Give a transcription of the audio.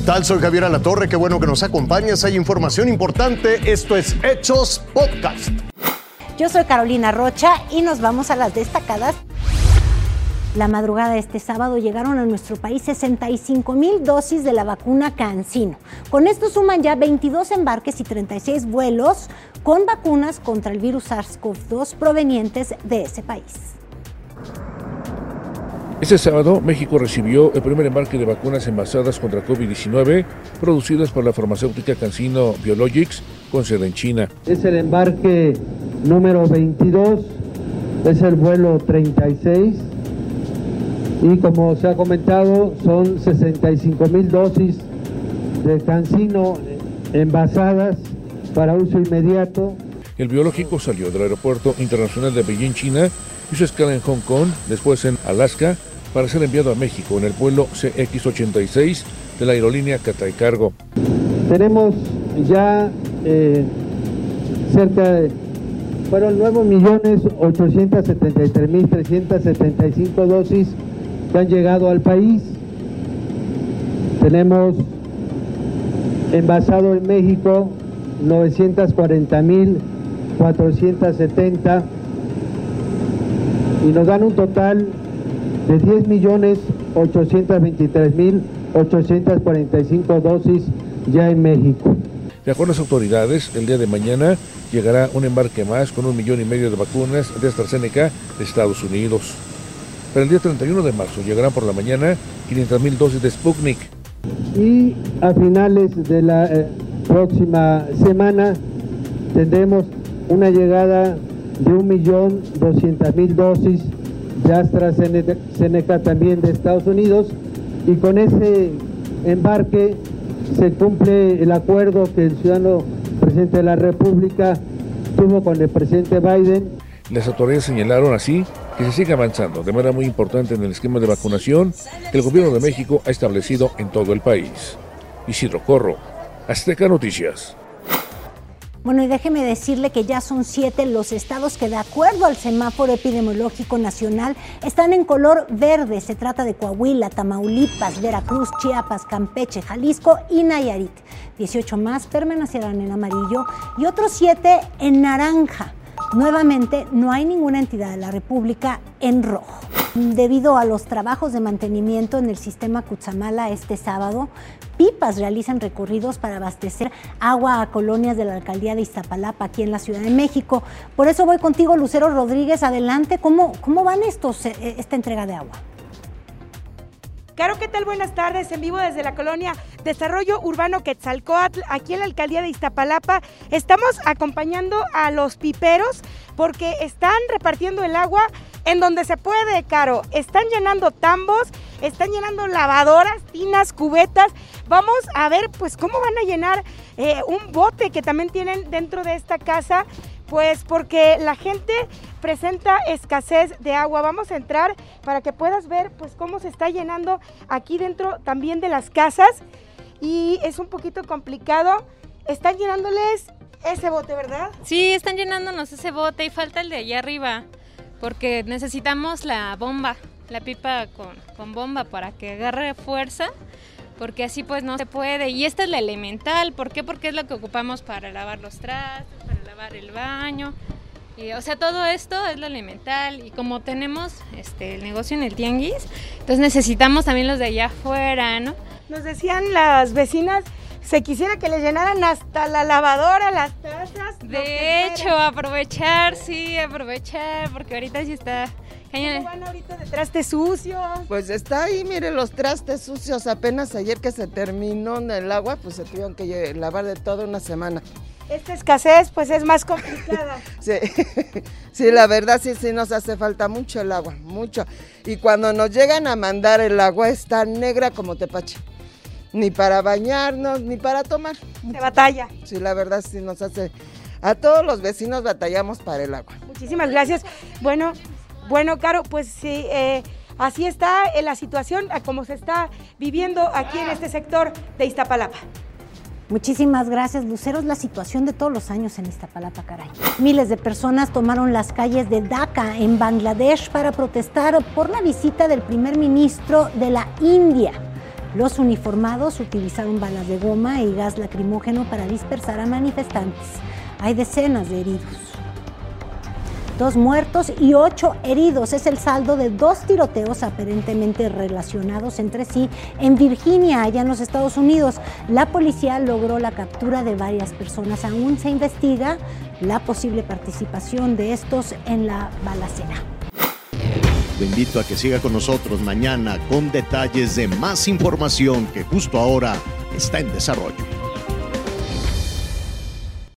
tal? Soy Javier Alatorre, qué bueno que nos acompañas. Hay información importante. Esto es Hechos Podcast. Yo soy Carolina Rocha y nos vamos a las destacadas. La madrugada de este sábado llegaron a nuestro país 65 mil dosis de la vacuna CanSino. Con esto suman ya 22 embarques y 36 vuelos con vacunas contra el virus SARS-CoV-2 provenientes de ese país. Este sábado, México recibió el primer embarque de vacunas envasadas contra COVID-19 producidas por la farmacéutica CanSino Biologics con sede en China. Es el embarque número 22, es el vuelo 36 y como se ha comentado son 65 mil dosis de CanSino envasadas para uso inmediato. El biológico salió del aeropuerto internacional de Beijing, China, hizo escala en Hong Kong, después en Alaska, para ser enviado a México en el vuelo CX-86 de la aerolínea Catay Cargo. Tenemos ya eh, cerca de, fueron 9.873.375 dosis que han llegado al país. Tenemos envasado en México 940.470 y nos dan un total de 10.823.845 dosis ya en México. De acuerdo a las autoridades, el día de mañana llegará un embarque más con un millón y medio de vacunas de AstraZeneca de Estados Unidos. Para el día 31 de marzo llegarán por la mañana 500.000 dosis de Sputnik. Y a finales de la eh, próxima semana tendremos una llegada de 1.200.000 dosis de AstraZeneca también de Estados Unidos y con ese embarque se cumple el acuerdo que el ciudadano presidente de la República tuvo con el presidente Biden. Las autoridades señalaron así que se sigue avanzando de manera muy importante en el esquema de vacunación que el gobierno de México ha establecido en todo el país. Isidro Corro, Azteca Noticias. Bueno, y déjeme decirle que ya son siete los estados que de acuerdo al semáforo epidemiológico nacional están en color verde. Se trata de Coahuila, Tamaulipas, Veracruz, Chiapas, Campeche, Jalisco y Nayarit. 18 más permanecerán en amarillo y otros siete en naranja. Nuevamente, no hay ninguna entidad de la República en rojo. Debido a los trabajos de mantenimiento en el sistema Cutzamala este sábado, pipas realizan recorridos para abastecer agua a colonias de la alcaldía de Iztapalapa, aquí en la Ciudad de México. Por eso voy contigo, Lucero Rodríguez. Adelante, ¿cómo, cómo van estos, eh, esta entrega de agua? Caro, ¿qué tal? Buenas tardes. En vivo desde la colonia Desarrollo Urbano Quetzalcoatl, aquí en la alcaldía de Iztapalapa. Estamos acompañando a los piperos porque están repartiendo el agua en donde se puede, Caro. Están llenando tambos, están llenando lavadoras, tinas, cubetas. Vamos a ver, pues, cómo van a llenar eh, un bote que también tienen dentro de esta casa. Pues porque la gente presenta escasez de agua. Vamos a entrar para que puedas ver pues cómo se está llenando aquí dentro también de las casas y es un poquito complicado. Están llenándoles ese bote, ¿verdad? Sí, están llenándonos ese bote y falta el de allá arriba porque necesitamos la bomba, la pipa con, con bomba para que agarre fuerza porque así pues no se puede. Y esta es la elemental, ¿por qué? Porque es lo que ocupamos para lavar los trastos, para lavar el baño. Y, o sea, todo esto es lo elemental y como tenemos este, el negocio en el tianguis, entonces necesitamos también los de allá afuera, ¿no? Nos decían las vecinas, se quisiera que le llenaran hasta la lavadora, las tazas. De hecho, aprovechar, sí, aprovechar, porque ahorita sí está ¿Cómo van ahorita de trastes sucios? Pues está ahí, mire, los trastes sucios. Apenas ayer que se terminó el agua, pues se tuvieron que lavar de toda una semana. Esta escasez, pues es más complicada. sí, sí, la verdad sí, sí nos hace falta mucho el agua, mucho. Y cuando nos llegan a mandar el agua está negra como tepache. Ni para bañarnos, ni para tomar. Se batalla. Sí, la verdad sí nos hace... A todos los vecinos batallamos para el agua. Muchísimas gracias. Bueno, bueno, Caro, pues sí, eh, así está en la situación, como se está viviendo aquí en este sector de Iztapalapa. Muchísimas gracias, Lucero. Es la situación de todos los años en Iztapalapa, caray. Miles de personas tomaron las calles de Dhaka, en Bangladesh, para protestar por la visita del primer ministro de la India. Los uniformados utilizaron balas de goma y gas lacrimógeno para dispersar a manifestantes. Hay decenas de heridos. Dos muertos y ocho heridos es el saldo de dos tiroteos aparentemente relacionados entre sí en Virginia, allá en los Estados Unidos. La policía logró la captura de varias personas. Aún se investiga la posible participación de estos en la balacera. Lo invito a que siga con nosotros mañana con detalles de más información que justo ahora está en desarrollo.